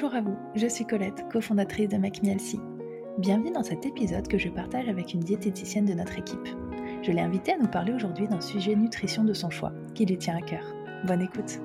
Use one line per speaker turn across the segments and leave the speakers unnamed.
Bonjour à vous, je suis Colette, cofondatrice de MacMielsi. Bienvenue dans cet épisode que je partage avec une diététicienne de notre équipe. Je l'ai invitée à nous parler aujourd'hui d'un sujet nutrition de son choix, qui lui tient à cœur. Bonne écoute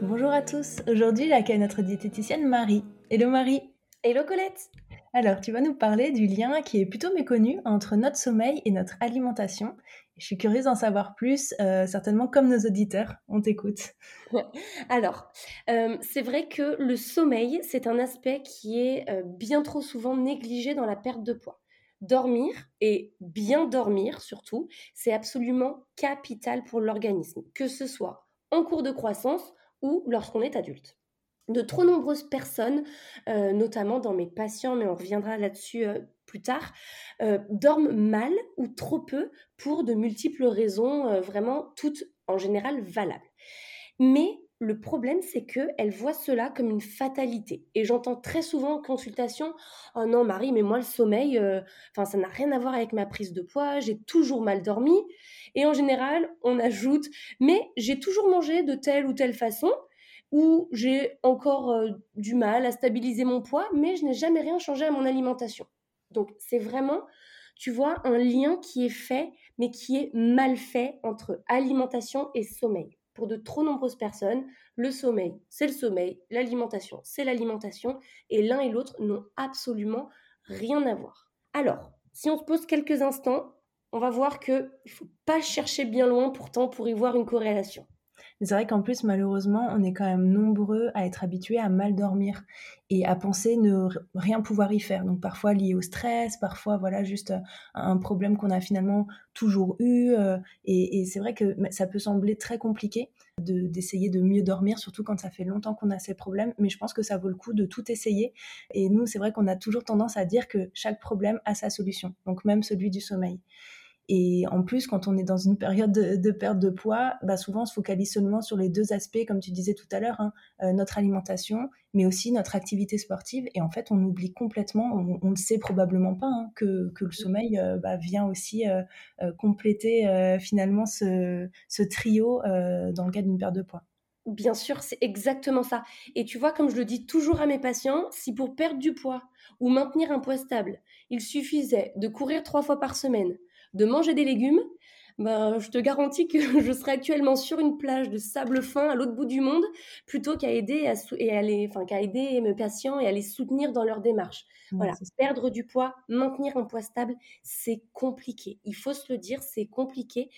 Bonjour à tous, aujourd'hui j'accueille notre diététicienne Marie. Hello Marie
Hello Colette
alors, tu vas nous parler du lien qui est plutôt méconnu entre notre sommeil et notre alimentation. Je suis curieuse d'en savoir plus, euh, certainement comme nos auditeurs. On t'écoute.
Alors, euh, c'est vrai que le sommeil, c'est un aspect qui est euh, bien trop souvent négligé dans la perte de poids. Dormir et bien dormir surtout, c'est absolument capital pour l'organisme, que ce soit en cours de croissance ou lorsqu'on est adulte de trop nombreuses personnes, euh, notamment dans mes patients, mais on reviendra là-dessus euh, plus tard, euh, dorment mal ou trop peu pour de multiples raisons, vraiment toutes en général valables. Mais le problème, c'est qu'elles voient cela comme une fatalité. Et j'entends très souvent en consultation Oh non, Marie, mais moi, le sommeil, ça n'a rien à voir avec ma prise de poids, j'ai toujours mal dormi. Et en général, on ajoute Mais j'ai toujours mangé de telle ou telle façon où j'ai encore euh, du mal à stabiliser mon poids, mais je n'ai jamais rien changé à mon alimentation. Donc c'est vraiment, tu vois, un lien qui est fait, mais qui est mal fait entre alimentation et sommeil. Pour de trop nombreuses personnes, le sommeil, c'est le sommeil, l'alimentation, c'est l'alimentation, et l'un et l'autre n'ont absolument rien à voir. Alors, si on se pose quelques instants, on va voir qu'il ne faut pas chercher bien loin pourtant pour y voir une corrélation
c'est vrai qu'en plus, malheureusement, on est quand même nombreux à être habitués à mal dormir et à penser ne rien pouvoir y faire. Donc parfois lié au stress, parfois voilà juste un problème qu'on a finalement toujours eu. Euh, et, c'est vrai que ça peut sembler très compliqué d'essayer de, mieux dormir, surtout quand ça fait longtemps qu'on a ces problèmes. Mais je pense que ça vaut le coup de tout essayer. Et nous, c'est vrai qu'on a toujours tendance à dire que chaque problème a sa solution, donc même celui du sommeil. Et en plus, quand on est dans une période de, perte de poids, bah souvent on se focalise seulement sur les deux aspects, comme tu disais tout à l'heure, hein, euh, notre alimentation, mais aussi notre activité sportive. Et en fait, on oublie complètement, on ne sait probablement pas hein, que, que, le sommeil euh, bah, vient aussi euh, compléter finalement ce, ce trio dans le cas d'une perte de poids.
Bien sûr, c'est exactement ça. Et tu vois, comme je le dis toujours à mes patients, si pour perdre du poids ou maintenir un poids stable, il suffisait de courir trois fois par semaine, de manger des légumes, ben, je te garantis que je serais actuellement sur une plage de sable fin à l'autre bout du monde plutôt qu'à aider, à, et enfin, qu'à aider mes patients et à les soutenir dans leur démarche. voilà, perdre du poids, maintenir un poids stable, c'est compliqué. Il faut se le dire, c'est compliqué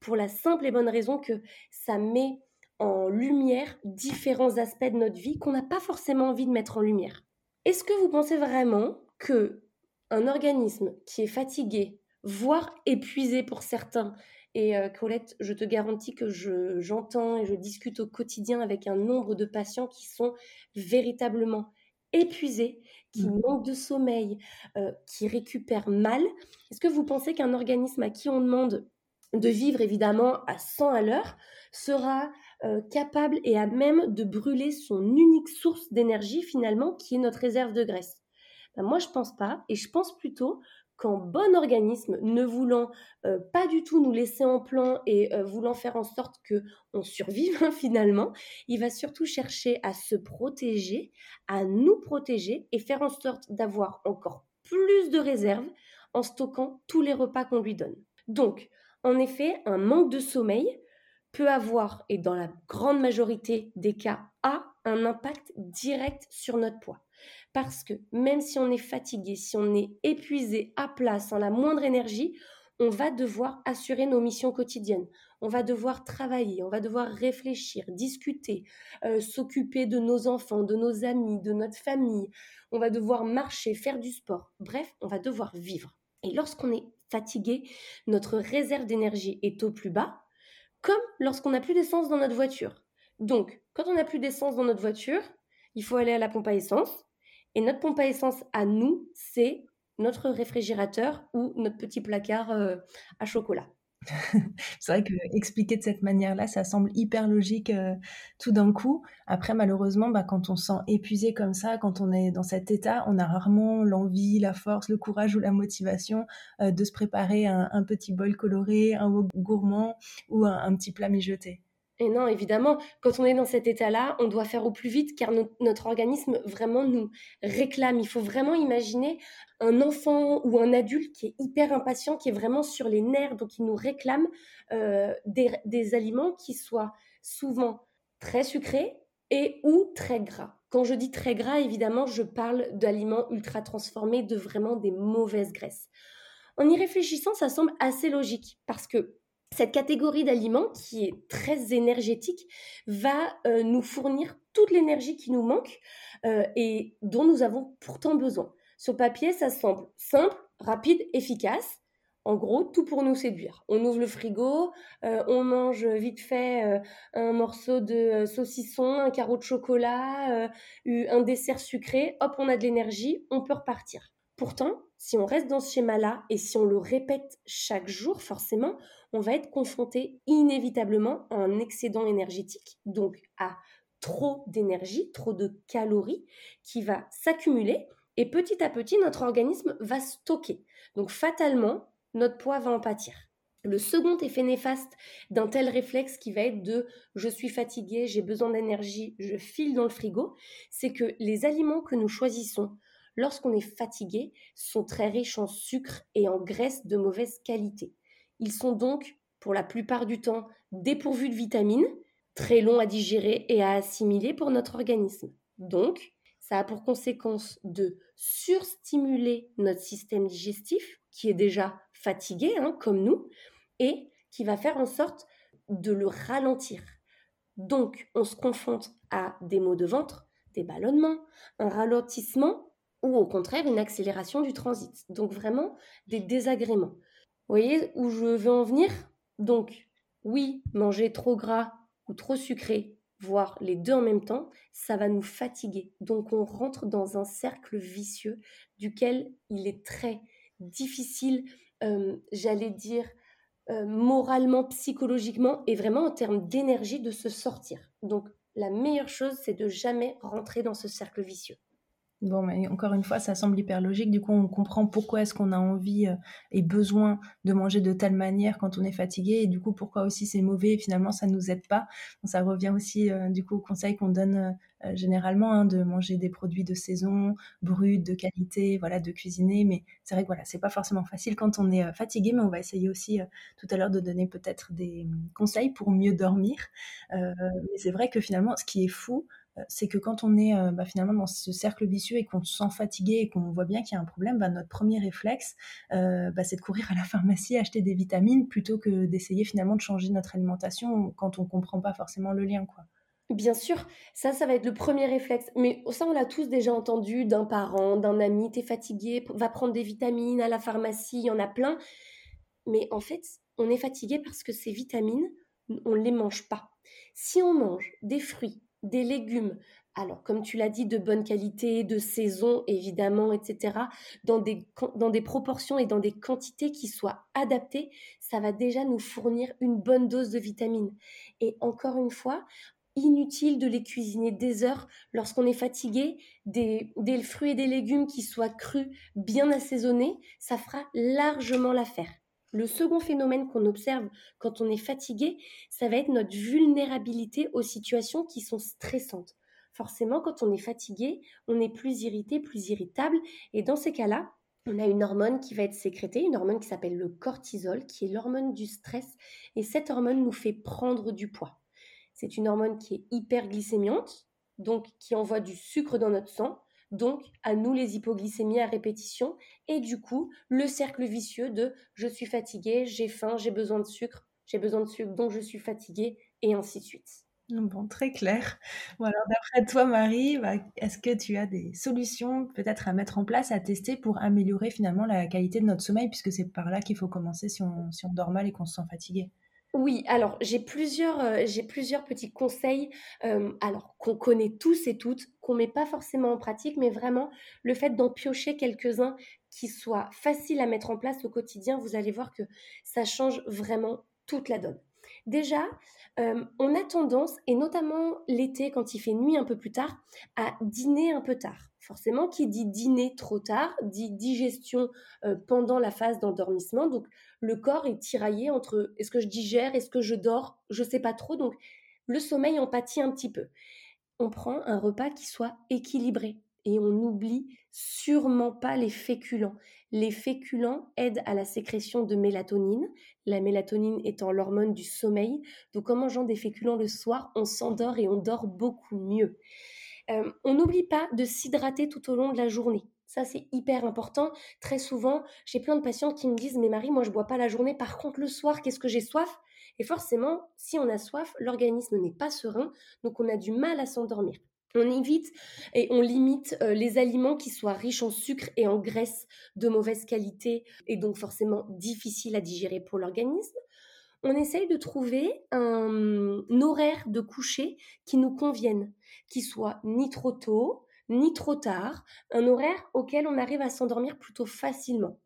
pour la simple et bonne raison que ça met en lumière différents aspects de notre vie qu'on n'a pas forcément envie de mettre en lumière. Est-ce que vous pensez vraiment que un organisme qui est fatigué, voire épuisé pour certains. Et euh, Colette, je te garantis que j'entends et je discute au quotidien avec un nombre de patients qui sont véritablement épuisés, qui mmh. manquent de sommeil, euh, qui récupèrent mal. Est-ce que vous pensez qu'un organisme à qui on demande de vivre évidemment à 100 à l'heure sera euh, capable et à même de brûler son unique source d'énergie finalement qui est notre réserve de graisse? Ben, Moi je pense pas et je pense plutôt qu'en bon organisme, ne voulant euh, pas du tout nous laisser en plan et euh, voulant faire en sorte que on survive hein, finalement, il va surtout chercher à se protéger, à nous protéger et faire en sorte d'avoir encore plus de réserves en stockant tous les repas qu'on lui donne. Donc, en effet, un manque de sommeil peut avoir, et dans la grande majorité des cas, a un impact direct sur notre poids. Parce que même si on est fatigué, si on est épuisé, à plat, sans la moindre énergie, on va devoir assurer nos missions quotidiennes. On va devoir travailler, on va devoir réfléchir, discuter, euh, s'occuper de nos enfants, de nos amis, de notre famille. On va devoir marcher, faire du sport. Bref, on va devoir vivre. Et lorsqu'on est fatigué, notre réserve d'énergie est au plus bas, comme lorsqu'on n'a plus d'essence dans notre voiture. Donc, quand on n'a plus d'essence dans notre voiture, il faut aller à la pompe à essence. Et notre pompe à essence à nous, c'est notre réfrigérateur ou notre petit placard euh, à chocolat.
C'est vrai que expliquer de cette manière-là, ça semble hyper logique euh, tout d'un coup. Après, malheureusement, bah, quand on se sent épuisé comme ça, quand on est dans cet état, on a rarement l'envie, la force, le courage ou la motivation euh, de se préparer un, petit bol coloré, un gourmand ou un, un petit plat mijoté.
Et non, évidemment, quand on est dans cet état-là, on doit faire au plus vite car notre organisme vraiment nous réclame. Il faut vraiment imaginer un enfant ou un adulte qui est hyper impatient, qui est vraiment sur les nerfs, donc il nous réclame euh, des, aliments qui soient souvent très sucrés et ou très gras. Quand je dis très gras, évidemment, je parle d'aliments ultra transformés, de vraiment des mauvaises graisses. En y réfléchissant, ça semble assez logique parce que cette catégorie d'aliments qui est très énergétique va euh, nous fournir toute l'énergie qui nous manque euh, et dont nous avons pourtant besoin. Sur papier, ça semble simple, rapide, efficace. En gros, tout pour nous séduire. On ouvre le frigo, euh, on mange vite fait un morceau de saucisson, un carreau de chocolat, un dessert sucré, hop, on a de l'énergie, on peut repartir. Pourtant, si on reste dans ce schéma-là et si on le répète chaque jour, forcément, on va être confronté inévitablement à un excédent énergétique, donc à trop d'énergie, trop de calories qui va s'accumuler et petit à petit notre organisme va stocker. Donc fatalement, notre poids va en pâtir. Le second effet néfaste d'un tel réflexe qui va être de je suis fatigué, j'ai besoin d'énergie, je file dans le frigo, c'est que les aliments que nous choisissons lorsqu'on est fatigué, sont très riches en sucre et en graisse de mauvaise qualité. Ils sont donc, pour la plupart du temps, dépourvus de vitamines, très longs à digérer et à assimiler pour notre organisme. Donc, ça a pour conséquence de surstimuler notre système digestif, qui est déjà fatigué, hein, comme nous, et qui va faire en sorte de le ralentir. Donc, on se confronte à des maux de ventre, des ballonnements, un ralentissement ou au contraire une accélération du transit. Donc vraiment des désagréments. Vous voyez où je veux en venir? Donc oui, manger trop gras ou trop sucré, voire les deux en même temps, ça va nous fatiguer. Donc on rentre dans un cercle vicieux duquel il est très difficile, euh, j'allais dire, euh, moralement, psychologiquement et vraiment en termes d'énergie de se sortir. Donc la meilleure chose, c'est de jamais rentrer dans ce cercle vicieux.
Bon, mais encore une fois, ça semble hyper logique. Du coup, on comprend pourquoi est-ce qu'on a envie euh, et besoin de manger de telle manière quand on est fatigué, et du coup, pourquoi aussi c'est mauvais et finalement ça nous aide pas. ça revient aussi euh, du coup au conseil qu'on donne euh, généralement hein, de manger des produits de saison, bruts, de qualité, voilà, de cuisiner. Mais c'est vrai que voilà, c'est pas forcément facile quand on est fatigué, mais on va essayer aussi tout à l'heure de donner peut-être des hum, conseils pour mieux dormir. mais c'est vrai que finalement, ce qui est fou, c'est que quand on est euh, bah, finalement dans ce cercle vicieux et qu'on se sent fatigué et qu'on voit bien qu'il y a un problème, bah, notre premier réflexe, euh, bah, c'est de courir à la pharmacie acheter des vitamines plutôt que d'essayer finalement de changer notre alimentation quand on comprend pas forcément le lien, quoi.
Bien sûr, ça, ça va être le premier réflexe. Mais ça, on l'a tous déjà entendu d'un parent, d'un ami, t'es fatigué, va prendre des vitamines à la pharmacie, il y en a plein. Mais en fait, on est fatigué parce que ces vitamines, on ne les mange pas. Si on mange des fruits, des légumes, alors comme tu l'as dit, de bonne qualité, de saison évidemment, etc., dans des, dans des proportions et dans des quantités qui soient adaptées, ça va déjà nous fournir une bonne dose de vitamines. Et encore une fois, inutile de les cuisiner des heures lorsqu'on est fatigué, des, des fruits et des légumes qui soient crus, bien assaisonnés, ça fera largement l'affaire. Le second phénomène qu'on observe quand on est fatigué, ça va être notre vulnérabilité aux situations qui sont stressantes. Forcément, quand on est fatigué, on est plus irrité, plus irritable. Et dans ces cas-là, on a une hormone qui va être sécrétée, une hormone qui s'appelle le cortisol, qui est l'hormone du stress. Et cette hormone nous fait prendre du poids. C'est une hormone qui est hyperglycémiante, donc qui envoie du sucre dans notre sang donc à nous les hypoglycémies à répétition et du coup le cercle vicieux de je suis fatigué, j'ai faim, j'ai besoin de sucre, j'ai besoin de sucre donc je suis fatigué et ainsi de suite.
Bon, très clair. Alors d'après toi, Marie, bah, est-ce que tu as des solutions peut-être à mettre en place, à tester pour améliorer finalement la qualité de notre sommeil, puisque c'est par là qu'il faut commencer si on, si on dort mal et qu'on se sent fatigué
oui, alors j'ai plusieurs, euh, plusieurs petits conseils, euh, alors qu'on connaît tous et toutes, qu'on met pas forcément en pratique, mais vraiment le fait d'en piocher quelques-uns qui soit facile à mettre en place au quotidien, vous allez voir que ça change vraiment toute la donne. Déjà, euh, on a tendance, et notamment l'été quand il fait nuit un peu plus tard, à dîner un peu tard. Forcément, qui dit dîner trop tard, dit digestion euh, pendant la phase d'endormissement. Donc, le corps est tiraillé entre est-ce que je digère, est-ce que je dors, je ne sais pas trop. Donc, le sommeil en pâtit un petit peu. On prend un repas qui soit équilibré et on n'oublie sûrement pas les féculents. Les féculents aident à la sécrétion de mélatonine, la mélatonine étant l'hormone du sommeil. Donc en mangeant des féculents le soir, on s'endort et on dort beaucoup mieux. Euh, on n'oublie pas de s'hydrater tout au long de la journée. Ça, c'est hyper important. Très souvent, j'ai plein de patients qui me disent, mais Marie, moi, je bois pas la journée. Par contre, le soir, qu'est-ce que j'ai soif? Et forcément, si on a soif, l'organisme n'est pas serein, donc on a du mal à s'endormir. On évite et on limite euh, les aliments qui soient riches en sucre et en graisse de mauvaise qualité et donc forcément difficiles à digérer pour l'organisme. On essaye de trouver un, horaire de coucher qui nous convienne, qui soit ni trop tôt, ni trop tard, un horaire auquel on arrive à s'endormir plutôt facilement.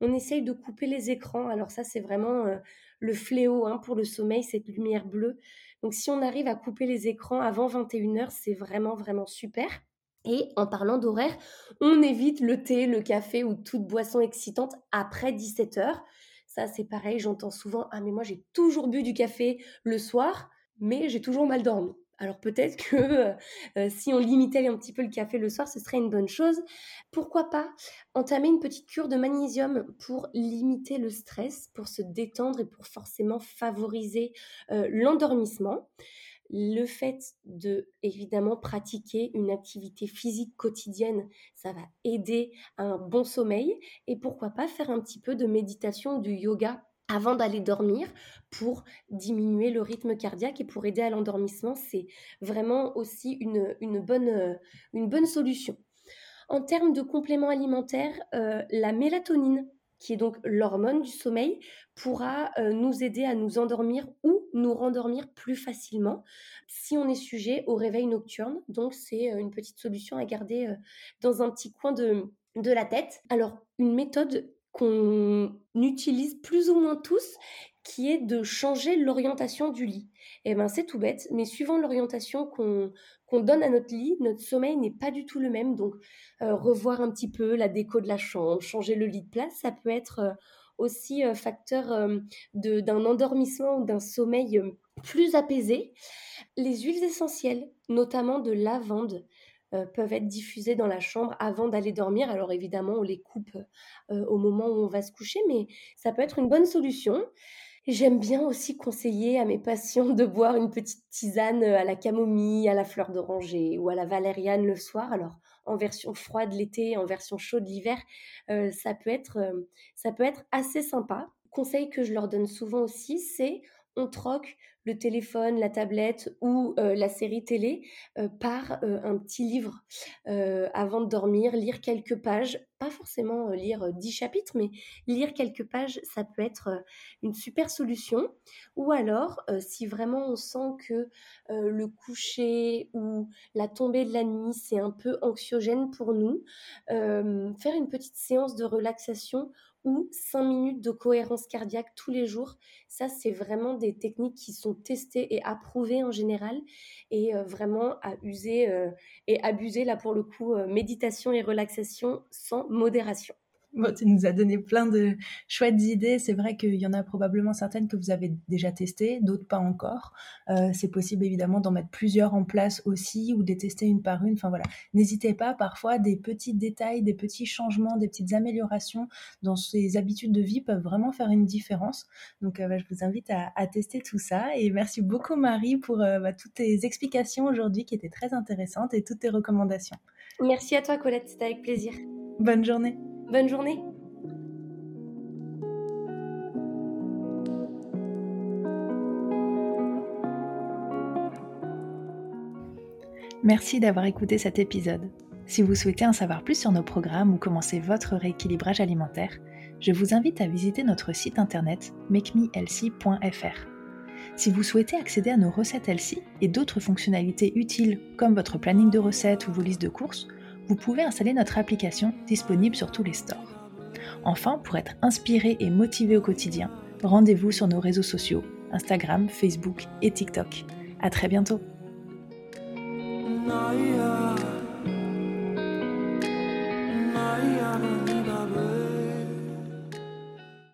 On essaye de couper les écrans. Alors ça, c'est vraiment euh, le fléau hein, pour le sommeil, cette lumière bleue. Donc si on arrive à couper les écrans avant 21h, c'est vraiment, vraiment super. Et en parlant d'horaire, on évite le thé, le café ou toute boisson excitante après 17h. C'est pareil, j'entends souvent Ah, mais moi, j'ai toujours bu du café le soir, mais j'ai toujours mal dormi. Alors peut-être que euh, euh, si on limitait un petit peu le café le soir, ce serait une bonne chose. Pourquoi pas entamer une petite cure de magnésium pour limiter le stress, pour se détendre et pour forcément favoriser euh, l'endormissement. Le fait de évidemment pratiquer une activité physique quotidienne, ça va aider à un bon sommeil et pourquoi pas faire un petit peu de méditation, du yoga avant d'aller dormir pour diminuer le rythme cardiaque et pour aider à l'endormissement. C'est vraiment aussi une, bonne solution. En termes de compléments alimentaires, euh, la mélatonine, qui est donc l'hormone du sommeil, pourra euh, nous aider à nous endormir ou nous rendormir plus facilement si on est sujet au réveil nocturne. Donc c'est une petite solution à garder dans un petit coin de, de la tête. Alors une méthode qu'on utilise plus ou moins tous, qui est de changer l'orientation du lit. Et eh ben c'est tout bête, mais suivant l'orientation qu'on donne à notre lit, notre sommeil n'est pas du tout le même. Donc euh, revoir un petit peu la déco de la chambre, changer le lit de place, ça peut être euh, aussi euh, facteur d'un endormissement ou d'un sommeil plus apaisé. Les huiles essentielles, notamment de lavande, peuvent être diffusées dans la chambre avant d'aller dormir. Alors évidemment, on les coupe au moment où on va se coucher, mais ça peut être une bonne solution. J'aime bien aussi conseiller à mes patients de boire une petite tisane à la camomille, à la fleur d'oranger ou à la valériane le soir. Alors en version froide l'été, en version chaude l'hiver, euh, ça peut être ça peut être assez sympa. Conseil que je leur donne souvent aussi, c'est on troque le téléphone, la tablette ou euh, la série télé euh, par euh, un petit livre avant de dormir, lire quelques pages, pas forcément lire dix chapitres, mais lire quelques pages, ça peut être une super solution. Ou alors, si vraiment on sent que le coucher ou la tombée de la nuit, c'est un peu anxiogène pour nous, faire une petite séance de relaxation ou 5 minutes de cohérence cardiaque tous les jours. Ça, c'est vraiment des techniques qui sont testées et approuvées en général et euh, vraiment à user euh, et abuser, là pour le coup, euh, méditation et relaxation sans modération.
Bon, tu nous as donné plein de chouettes idées. C'est vrai qu'il y en a probablement certaines que vous avez déjà testées, d'autres pas encore. Euh, c'est possible évidemment d'en mettre plusieurs en place aussi ou de les tester une par une. Enfin voilà, n'hésitez pas. Parfois, des petits détails, des petits changements, des petites améliorations dans ces habitudes de vie peuvent vraiment faire une différence. Donc, euh, bah, je vous invite à, tester tout ça. Et merci beaucoup Marie pour euh, bah, toutes tes explications aujourd'hui qui étaient très intéressantes et toutes tes recommandations.
Merci à toi Colette, c'était avec plaisir.
Bonne journée.
Bonne journée.
Merci d'avoir écouté cet épisode. Si vous souhaitez en savoir plus sur nos programmes ou commencer votre rééquilibrage alimentaire, je vous invite à visiter notre site internet makemehealthy.fr. Si vous souhaitez accéder à nos recettes Healthy et d'autres fonctionnalités utiles comme votre planning de recettes ou vos listes de courses, vous pouvez installer notre application disponible sur tous les stores. Enfin, pour être inspiré et motivé au quotidien, rendez-vous sur nos réseaux sociaux, Instagram, Facebook et TikTok. À très bientôt.